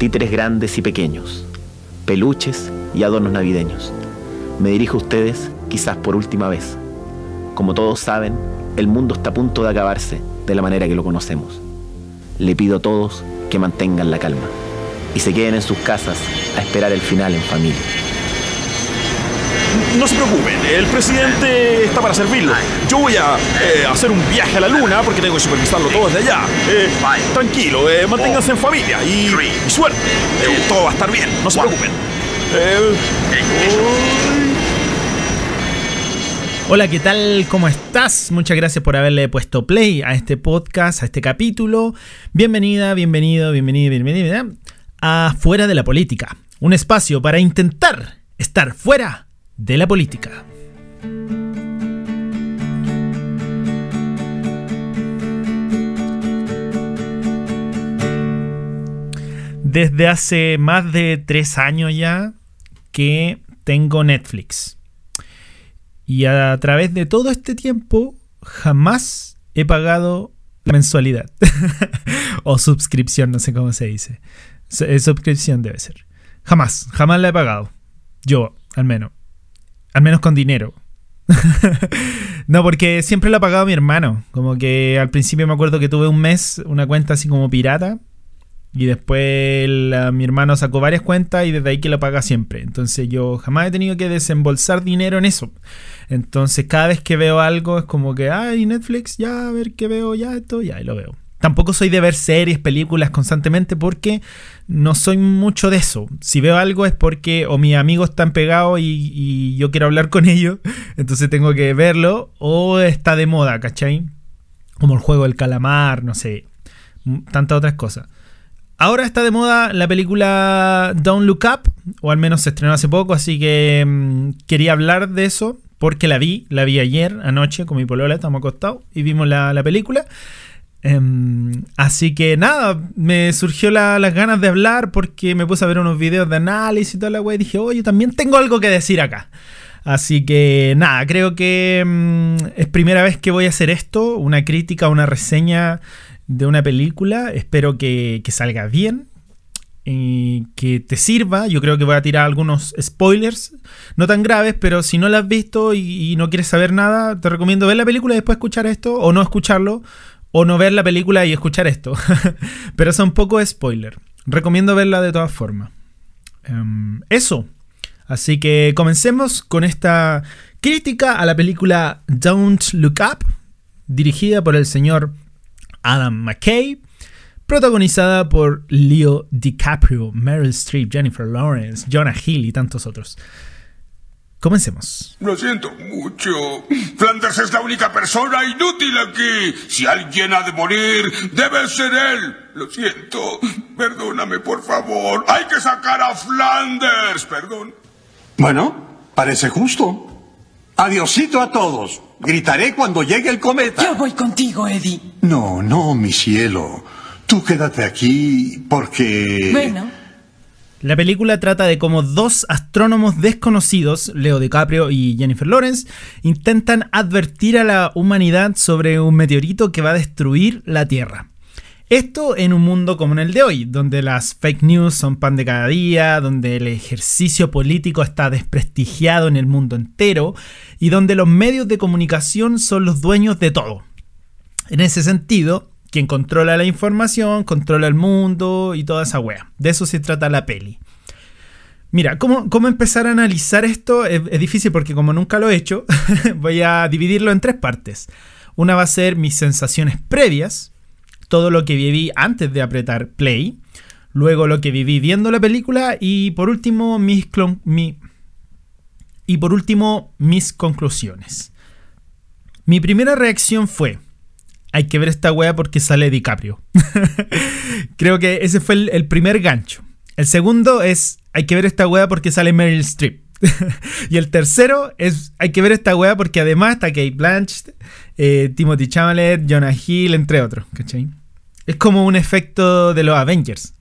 títeres grandes y pequeños, peluches y adornos navideños. Me dirijo a ustedes quizás por última vez. Como todos saben, el mundo está a punto de acabarse de la manera que lo conocemos. Le pido a todos que mantengan la calma y se queden en sus casas a esperar el final en familia. No se preocupen, el presidente está para servirlo. Yo voy a eh, hacer un viaje a la luna porque tengo que supervisarlo todo desde allá. Eh, tranquilo, eh, manténganse en familia y, suerte. Eh, todo va a estar bien, no se preocupen. Eh, Hola, ¿qué tal? ¿Cómo estás? Muchas gracias por haberle puesto play a este podcast, a este capítulo. Bienvenida, bienvenido, bienvenida, bienvenida a Fuera de la Política. Un espacio para intentar estar fuera de la política. Desde hace más de tres años ya que tengo Netflix. Y a través de todo este tiempo jamás he pagado la mensualidad. o suscripción, no sé cómo se dice. Eh, Suscripción debe ser. Jamás, jamás la he pagado. Yo, al menos. Al menos con dinero. no, porque siempre lo ha pagado mi hermano. Como que al principio me acuerdo que tuve un mes una cuenta así como pirata. Y después mi hermano sacó varias cuentas y desde ahí que lo paga siempre. Entonces yo jamás he tenido que desembolsar dinero en eso. Entonces cada vez que veo algo es como que, ay, Netflix, ya, a ver qué veo, ya, esto, ya, y lo veo. Tampoco soy de ver series, películas constantemente porque no soy mucho de eso. Si veo algo es porque o mis amigos están pegados y, yo quiero hablar con ellos, entonces tengo que verlo, o está de moda, ¿cachai? Como el juego del calamar, no sé, tantas otras cosas. Ahora está de moda la película Don't Look Up, o al menos se estrenó hace poco, así que mm, quería hablar de eso porque la vi, la vi ayer, anoche, con mi polola, estamos acostados y vimos la película. Em, así que nada, me surgió la- las ganas de hablar porque me puse a ver unos videos de análisis y toda la wea y dije, oye, también tengo algo que decir acá. Así que nada, creo que mm, es primera vez que voy a hacer esto, una crítica, una reseña de una película. Espero que, que salga bien y que te sirva. Yo creo que voy a tirar algunos spoilers, no tan graves, pero si no la has visto y, y no quieres saber nada, te recomiendo ver la película y después escuchar esto, o no escucharlo, o no ver la película y escuchar esto. pero son poco spoiler. Recomiendo verla de todas formas. Em, eso. Así que comencemos con esta crítica a la película Don't Look Up, dirigida por el señor Adam McKay, protagonizada por Leo DiCaprio, Meryl Streep, Jennifer Lawrence, Jonah Hill y tantos otros. Comencemos. Lo siento mucho. Flanders es la única persona inútil aquí. Si alguien ha de morir, debe ser él. Lo siento. Perdóname, por favor. Hay que sacar a Flanders. Perdón. Bueno, parece justo. Adiosito a todos. Gritaré cuando llegue el cometa. Yo voy contigo, Eddie. No, no, mi cielo. Tú quédate aquí porque... Bueno, La película trata de cómo dos astrónomos desconocidos, Leo DiCaprio y Jennifer Lawrence, intentan advertir a la humanidad sobre un meteorito que va a destruir la Tierra. Esto en un mundo como en el de hoy, donde las fake news son pan de cada día, donde el ejercicio político está desprestigiado en el mundo entero y donde los medios de comunicación son los dueños de todo. En ese sentido, quien controla la información, controla el mundo y toda esa wea. De eso se trata la peli. Mira, ¿cómo, cómo empezar a analizar esto? Es, difícil porque como nunca lo he hecho, voy a dividirlo en tres partes. Una va a ser mis sensaciones previas, todo lo que viví antes de apretar play, luego lo que viví viendo la película y por último mis, clon- mi- y por último mis conclusiones. Mi primera reacción fue, hay que ver esta wea porque sale DiCaprio. Creo que ese fue el, primer gancho. El segundo es, hay que ver esta wea porque sale Meryl Streep. y el tercero es, hay que ver esta wea porque además está Kate Blanchett, eh, Timothy Chalamet, Jonah Hill, entre otros. Es como un efecto de los Avengers.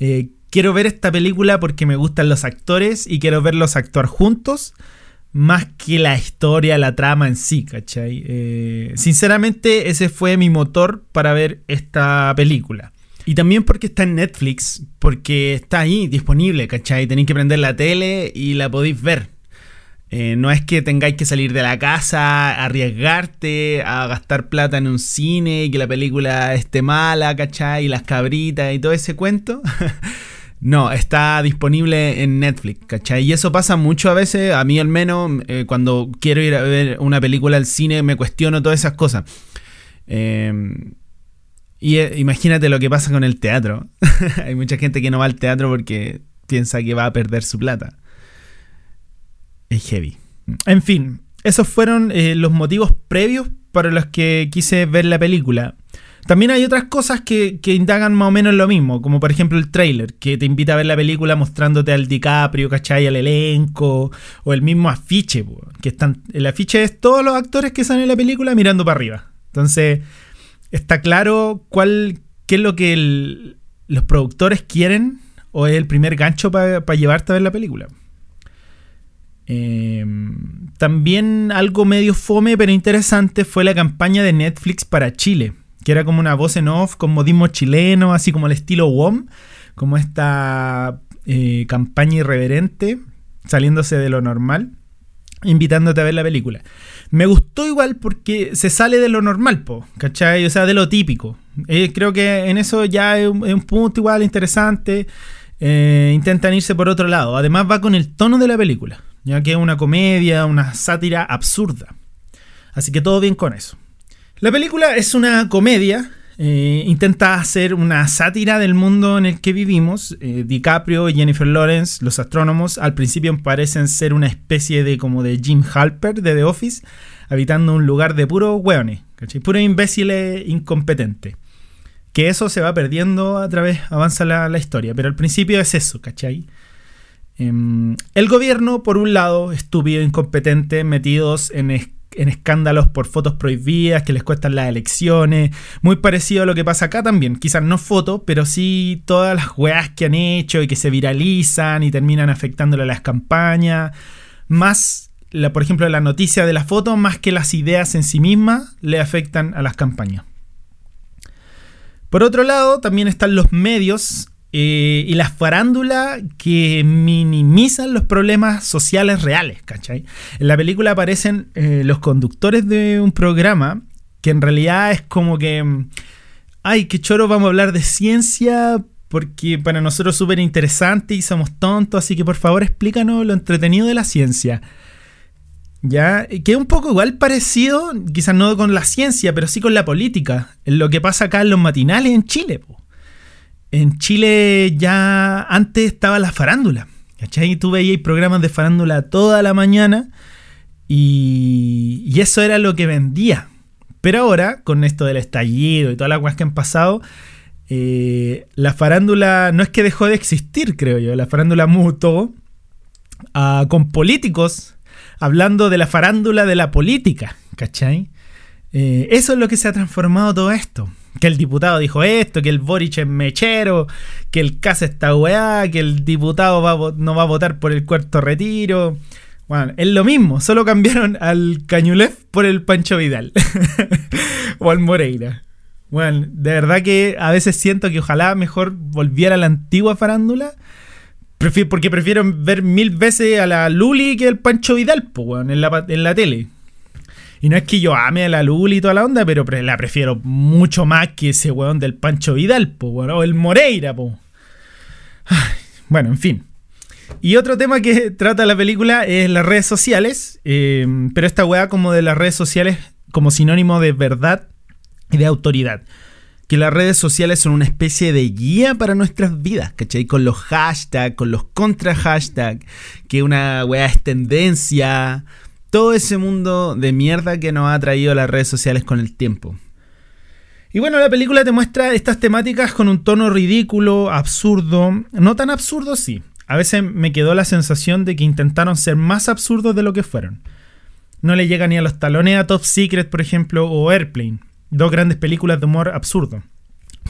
Eh, quiero ver esta película porque me gustan los actores y quiero verlos actuar juntos más que la historia, la trama en sí, ¿cachai? Eh, sinceramente, ese fue mi motor para ver esta película. Y también porque está en Netflix, porque está ahí disponible, ¿cachai? Tenéis que prender la tele y la podéis ver. Eh, no es que tengáis que salir de la casa, arriesgarte a gastar plata en un cine y que la película esté mala, ¿cachai? Y las cabritas y todo ese cuento. no, está disponible en Netflix, ¿cachai? Y eso pasa mucho a veces, a mí al menos, eh, cuando quiero ir a ver una película al cine, me cuestiono todas esas cosas. Em, y eh, imagínate lo que pasa con el teatro. Hay mucha gente que no va al teatro porque piensa que va a perder su plata es heavy. En fin, esos fueron eh, los motivos previos para los que quise ver la película. También hay otras cosas que, indagan más o menos lo mismo, como por ejemplo el trailer, que te invita a ver la película mostrándote al DiCaprio, ¿cachai? Al elenco, o el mismo afiche, que están, el afiche es todos los actores que salen en la película mirando para arriba. Entonces, está claro cuál, qué es lo que los productores quieren, o es el primer gancho para llevarte a ver la película. Em, también algo medio fome pero interesante fue la campaña de Netflix para Chile, que era como una voz en off con modismo chileno, así como el estilo WOM, como esta eh, campaña irreverente, saliéndose de lo normal, invitándote a ver la película. Me gustó igual porque se sale de lo normal, po, ¿cachai? O sea, de lo típico. Eh, creo que en eso ya es un, punto igual interesante. Eh, intentan irse por otro lado. Además va con el tono de la película ya que es una comedia, una sátira absurda. Así que todo bien con eso. La película es una comedia, eh, intenta hacer una sátira del mundo en el que vivimos. Eh, DiCaprio y Jennifer Lawrence, los astrónomos, al principio parecen ser una especie de como de Jim Halper de The Office, habitando un lugar de puro hueones, puro imbéciles incompetente. Que eso se va perdiendo a través, avanza la, la historia, pero al principio es eso, ¿cachai? Em, el gobierno, por un lado, estúpido, incompetente, metidos en, escándalos por fotos prohibidas que les cuestan las elecciones. Muy parecido a lo que pasa acá también. Quizás no fotos, pero sí todas las weas que han hecho y que se viralizan y terminan afectándole a las campañas. Más, la, por ejemplo, la noticia de la foto, más que las ideas en sí mismas, le afectan a las campañas. Por otro lado, también están los medios eh, y la farándula que minimizan los problemas sociales reales, ¿cachai? En la película aparecen eh, los conductores de un programa que en realidad es como que, mm, ay, qué choro, vamos a hablar de ciencia porque para nosotros es súper interesante y somos tontos, así que por favor explícanos lo entretenido de la ciencia. Ya, que es un poco igual parecido, quizás no con la ciencia, pero sí con la política, lo que pasa acá en los matinales en Chile. Po en Chile ya antes estaba la farándula. ¿Cachai? Tú veías programas de farándula toda la mañana y, eso era lo que vendía. Pero ahora, con esto del estallido y todas las cosas que han pasado, eh, la farándula no es que dejó de existir, creo yo. La farándula mutó con políticos hablando de la farándula de la política. ¿Cachai? Eh, eso es lo que se ha transformado todo esto que el diputado dijo esto, que el Boric es mechero, que el CAS está weá, que el diputado no va a votar por el cuarto retiro. Bueno, es lo mismo, solo cambiaron al Cañulef por el Pancho Vidal o al Moreira. Bueno, de verdad que a veces siento que ojalá mejor volviera a la antigua farándula. porque prefiero ver mil veces a la Luli que al Pancho Vidal, pues, en, la, en la tele. Y no es que yo ame a la Luli y toda la onda, pero la prefiero mucho más que ese weón del Pancho Vidal, po, o el Moreira, po. bueno, en fin. Y otro tema que trata la película es las redes sociales, eh, pero esta weá como de las redes sociales como sinónimo de verdad y de autoridad. Que las redes sociales son una especie de guía para nuestras vidas, ¿cachai? Con los hashtags, con los contra hashtags, que una weá es tendencia, todo ese mundo de mierda que nos ha traído las redes sociales con el tiempo. Y bueno, la película te muestra estas temáticas con un tono ridículo, absurdo, no tan absurdo sí. A veces me quedó la sensación de que intentaron ser más absurdos de lo que fueron. No le llega ni a los talones a Top Secret, por ejemplo, o Airplane, dos grandes películas de humor absurdo.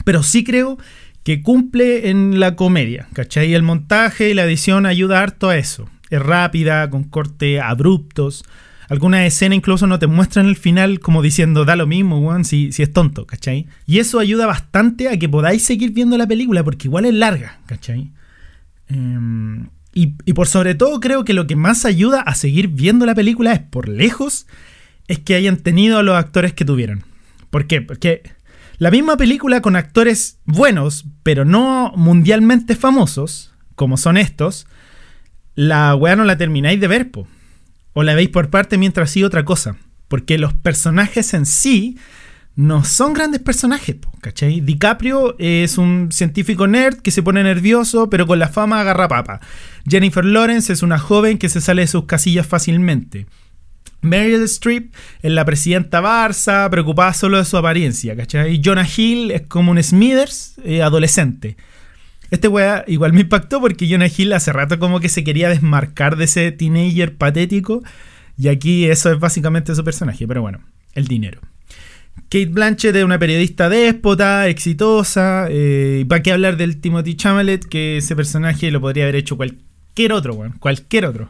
Pero sí creo que cumple en la comedia, ¿cachai? El montaje y la edición ayuda harto a eso es rápida, con cortes abruptos. Algunas escenas incluso no te muestran el final como diciendo da lo mismo, weón, si, si es tonto, ¿cachai? Y eso ayuda bastante a que podáis seguir viendo la película porque igual es larga, ¿cachai? Em, y, y, por sobre todo creo que lo que más ayuda a seguir viendo la película es por lejos, es que hayan tenido a los actores que tuvieron. ¿Por qué? Porque la misma película con actores buenos, pero no mundialmente famosos, como son estos, la weá no la termináis de ver, po. O la veis por parte mientras sigue otra cosa. Porque los personajes en sí no son grandes personajes, ¿cachai? DiCaprio es un científico nerd que se pone nervioso, pero con la fama agarra papa. Jennifer Lawrence es una joven que se sale de sus casillas fácilmente. Meryl Streep es la presidenta Barça, preocupada solo de su apariencia, ¿cachai? Jonah Hill es como un Smithers eh, adolescente. Este weá igual me impactó porque Jonah Hill hace rato como que se quería desmarcar de ese teenager patético. Y aquí eso es básicamente su personaje, pero bueno, el dinero. Kate Blanchett es una periodista déspota, exitosa. Eh, para qué hablar del Timothy Chalamet, que ese personaje lo podría haber hecho cualquier otro, bueno, cualquier otro.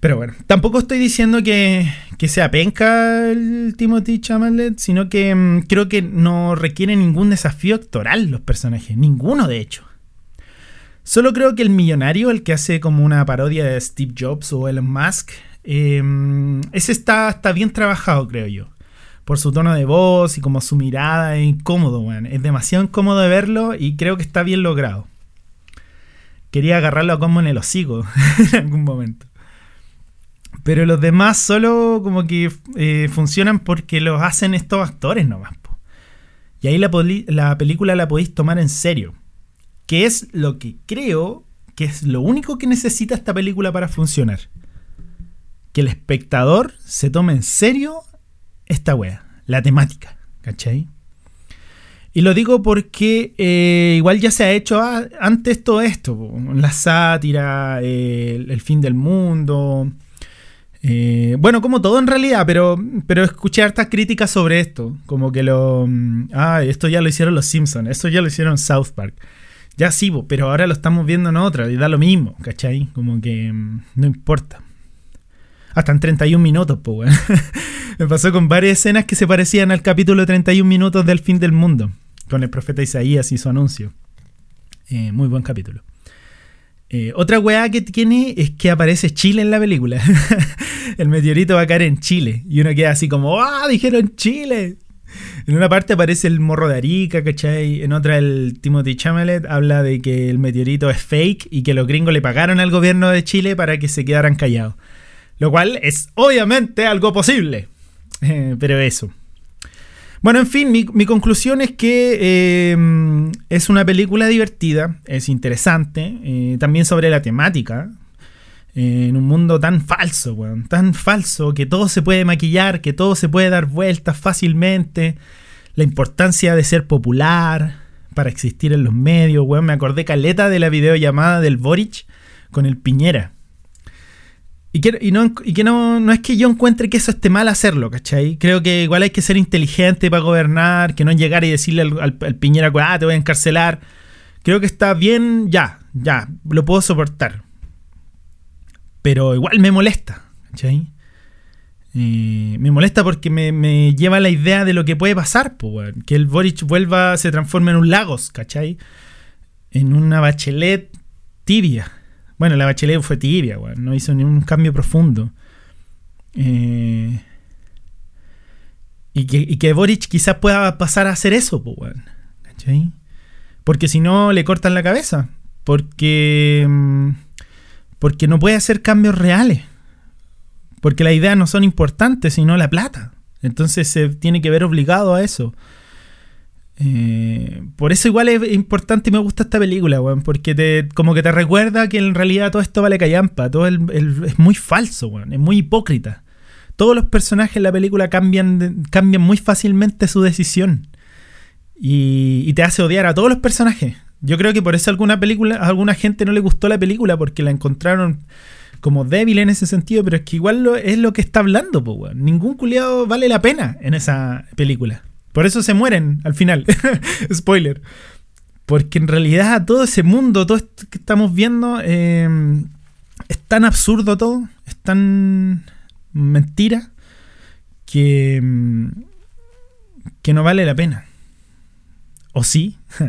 Pero bueno, tampoco estoy diciendo que, que sea penca el Timothy Chalamet, sino que mmm, creo que no requiere ningún desafío actoral los personajes, ninguno de hecho. Solo creo que el millonario, el que hace como una parodia de Steve Jobs o Elon Musk, eh, ese está, está bien trabajado, creo yo por su tono de voz y como su mirada es incómodo, weón. Es demasiado incómodo de verlo y creo que está bien logrado. Quería agarrarlo como en el hocico en algún momento. Pero los demás solo como que eh, funcionan porque los hacen estos actores nomás. Po. Y ahí la, la película la podéis tomar en serio. Que es lo que creo que es lo único que necesita esta película para funcionar. Que el espectador se tome en serio esta wea, la temática, ¿cachai? Y lo digo porque eh, igual ya se ha hecho antes todo esto, la sátira, el, fin del mundo. Eh, bueno, como todo en realidad, pero, pero escuché hartas críticas sobre esto. Como que lo... Ah, esto ya lo hicieron los Simpsons, esto ya lo hicieron South Park. Ya sí, pero ahora lo estamos viendo en otra y da lo mismo, ¿cachai? Como que mm, no importa. Hasta en 31 minutos, pues, weón. Me pasó con varias escenas que se parecían al capítulo 31 minutos del fin del mundo, con el profeta Isaías y su anuncio. Eh, muy buen capítulo. Eh, otra weá que tiene es que aparece Chile en la película. el meteorito va a caer en Chile. Y uno queda así como, ¡ah! Dijeron Chile. En una parte aparece el morro de Arica, ¿cachai? En otra el Timothy Chalamet habla de que el meteorito es fake y que los gringos le pagaron al gobierno de Chile para que se quedaran callados. Lo cual es obviamente algo posible. Eh, pero eso. Bueno, en fin, mi, mi conclusión es que eh, es una película divertida, es interesante, eh, también sobre la temática. En un mundo tan falso, weón, tan falso, que todo se puede maquillar, que todo se puede dar vueltas fácilmente. La importancia de ser popular para existir en los medios, weón. Me acordé caleta de la videollamada del Boric con el Piñera. Y que, y no, y que no, no, es que yo encuentre que eso esté mal hacerlo, ¿cachai? Creo que igual hay que ser inteligente para gobernar, que no llegar y decirle al, al, al Piñera, ah, te voy a encarcelar. Creo que está bien, ya, ya, lo puedo soportar. Pero igual me molesta, ¿cachai? Eh, me molesta porque me, me, lleva la idea de lo que puede pasar, pues, que el Boric vuelva, se transforme en un Lagos, ¿cachai? En una bachelet tibia. Bueno, la Bachelet fue tibia, weón. No hizo ningún cambio profundo. Eh, y, que, y, que, Boric quizás pueda pasar a hacer eso, pues, weón. ¿Cachai? Porque si no, le cortan la cabeza. Porque. Porque no puede hacer cambios reales. Porque las ideas no son importantes, sino la plata. Entonces se tiene que ver obligado a eso. Eh, por eso igual es importante y me gusta esta película, weón, porque te, como que te recuerda que en realidad todo esto vale callampa, todo el, es muy falso, weón, es muy hipócrita. Todos los personajes en la película cambian, cambian muy fácilmente su decisión y, te hace odiar a todos los personajes. Yo creo que por eso alguna película, a alguna gente no le gustó la película porque la encontraron como débil en ese sentido, pero es que igual es lo que está hablando, weón. Ningún culiado vale la pena en esa película. Por eso se mueren al final. Spoiler. Porque en realidad todo ese mundo, todo esto que estamos viendo, eh, es tan absurdo todo, es tan, mentira que, mm, que no vale la pena. O sí,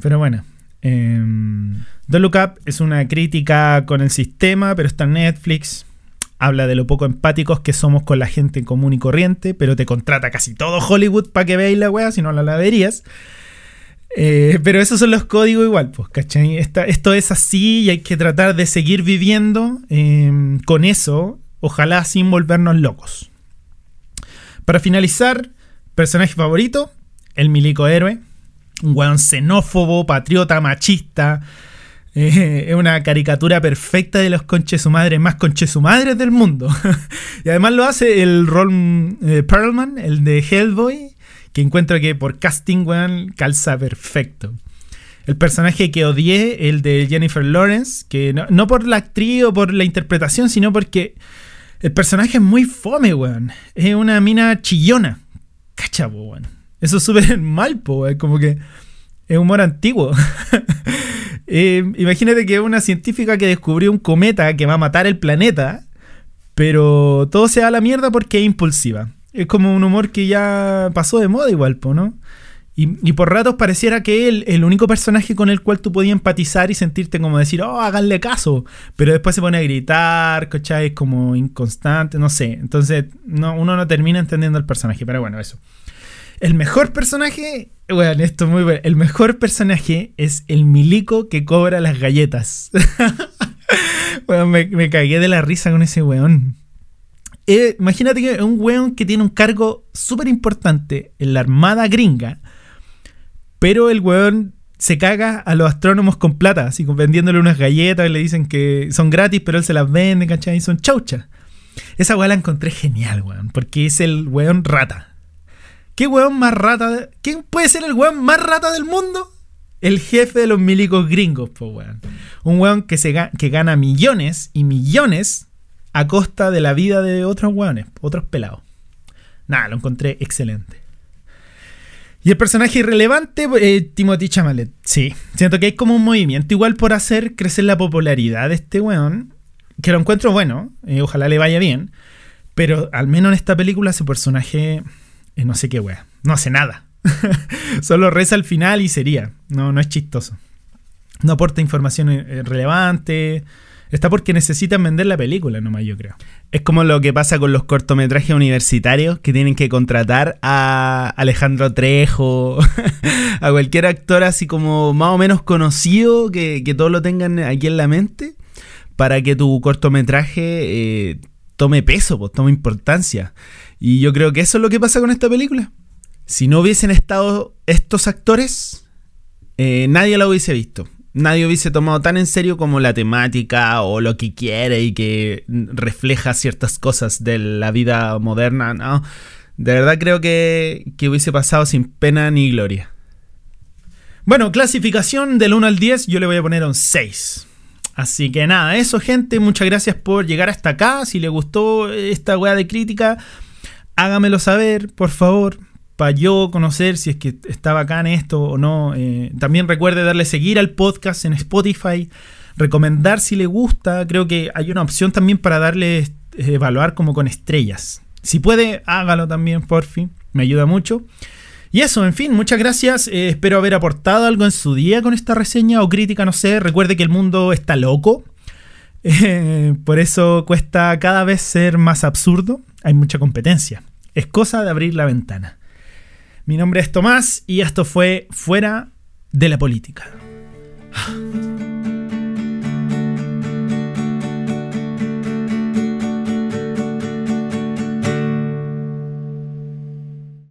pero bueno. Eh, Don't Look Up es una crítica con el sistema, pero está en Netflix. Habla de lo poco empáticos que somos con la gente común y corriente, pero te contrata casi todo Hollywood para que veáis la wea, si no la, la verías. Eh, pero esos son los códigos igual, pues, ¿cachai? esto es así y hay que tratar de seguir viviendo em, con eso, ojalá sin volvernos locos. Para finalizar, personaje favorito, el milico héroe. Un weón xenófobo, patriota, machista. Es una caricatura perfecta de los conches su madre más conches su madre del mundo. y además lo hace el Ron eh, Perlman, el de Hellboy, que encuentro que por casting, weón, calza perfecto. El personaje que odié, el de Jennifer Lawrence, que no, por la actriz o por la interpretación, sino porque el personaje es muy fome, weón. Es una mina chillona. Cacha, weón. Eso es súper mal, po, es como que es humor antiguo. Eh, imagínate que una científica que descubrió un cometa que va a matar el planeta, pero todo se da a la mierda porque es impulsiva es como un humor que ya pasó de moda igual, ¿no? Y, por ratos pareciera que él, el único personaje con el cual tú podías empatizar y sentirte como decir, oh, háganle caso. Pero después se pone a gritar, ¿cachai? Es como inconstante, no sé. Entonces no, uno no termina entendiendo el personaje, pero bueno, eso. El mejor personaje, bueno, esto es muy bueno. El mejor personaje es el milico que cobra las galletas. bueno, me, me cagué de la risa con ese weón. Eh, imagínate que es un weón que tiene un cargo súper importante en la armada gringa, pero el weón se caga a los astrónomos con plata, así vendiéndole unas galletas, y le dicen que son gratis, pero él se las vende, ¿cachai? Y son chauchas. Esa weón la encontré genial, weón, porque es el weón rata. ¿Qué weón más rata? ¿Quién puede ser el weón más rata del mundo? El jefe de los milicos gringos, pues weón. Un weón que, se que gana millones y millones a costa de la vida de otros hueones, otros pelados. Nada, lo encontré excelente. Y el personaje irrelevante, eh, Timothy Chamalet. Sí, siento que hay como un movimiento igual por hacer crecer la popularidad de este weón. Que lo encuentro bueno, eh, ojalá le vaya bien. Pero al menos en esta película ese personaje, eh, no sé qué weón, no hace nada. Solo reza al final y sería. No, no es chistoso. No aporta información relevante. Está porque necesitan vender la película nomás, yo creo. Es como lo que pasa con los cortometrajes universitarios que tienen que contratar a Alejandro Trejo, a cualquier actor así como más o menos conocido, que, todos lo tengan aquí en la mente, para que tu cortometraje eh, tome peso, pues, tome importancia. Y yo creo que eso es lo que pasa con esta película. Si no hubiesen estado estos actores, eh, nadie la hubiese visto nadie hubiese tomado tan en serio como la temática o lo que quiere y que refleja ciertas cosas de la vida moderna. De verdad creo que, que hubiese pasado sin pena ni gloria. Bueno, clasificación del 1 al 10, yo le voy a poner un 6. Así que nada, eso gente, muchas gracias por llegar hasta acá. Si le gustó esta weá de crítica, hágamelo saber, por favor para yo conocer si es que está bacán esto o no. Eh, también recuerde darle seguir al podcast en Spotify, recomendar si le gusta. Creo que hay una opción también para darle eh, evaluar como con estrellas. Si puede, hágalo también, por fin. Me ayuda mucho. Y eso, en fin, muchas gracias. Eh, espero haber aportado algo en su día con esta reseña o crítica, no sé. Recuerde que el mundo está loco. por eso cuesta cada vez ser más absurdo. Hay mucha competencia. Es cosa de abrir la ventana. Mi nombre es Tomás y esto fue Fuera de la Política.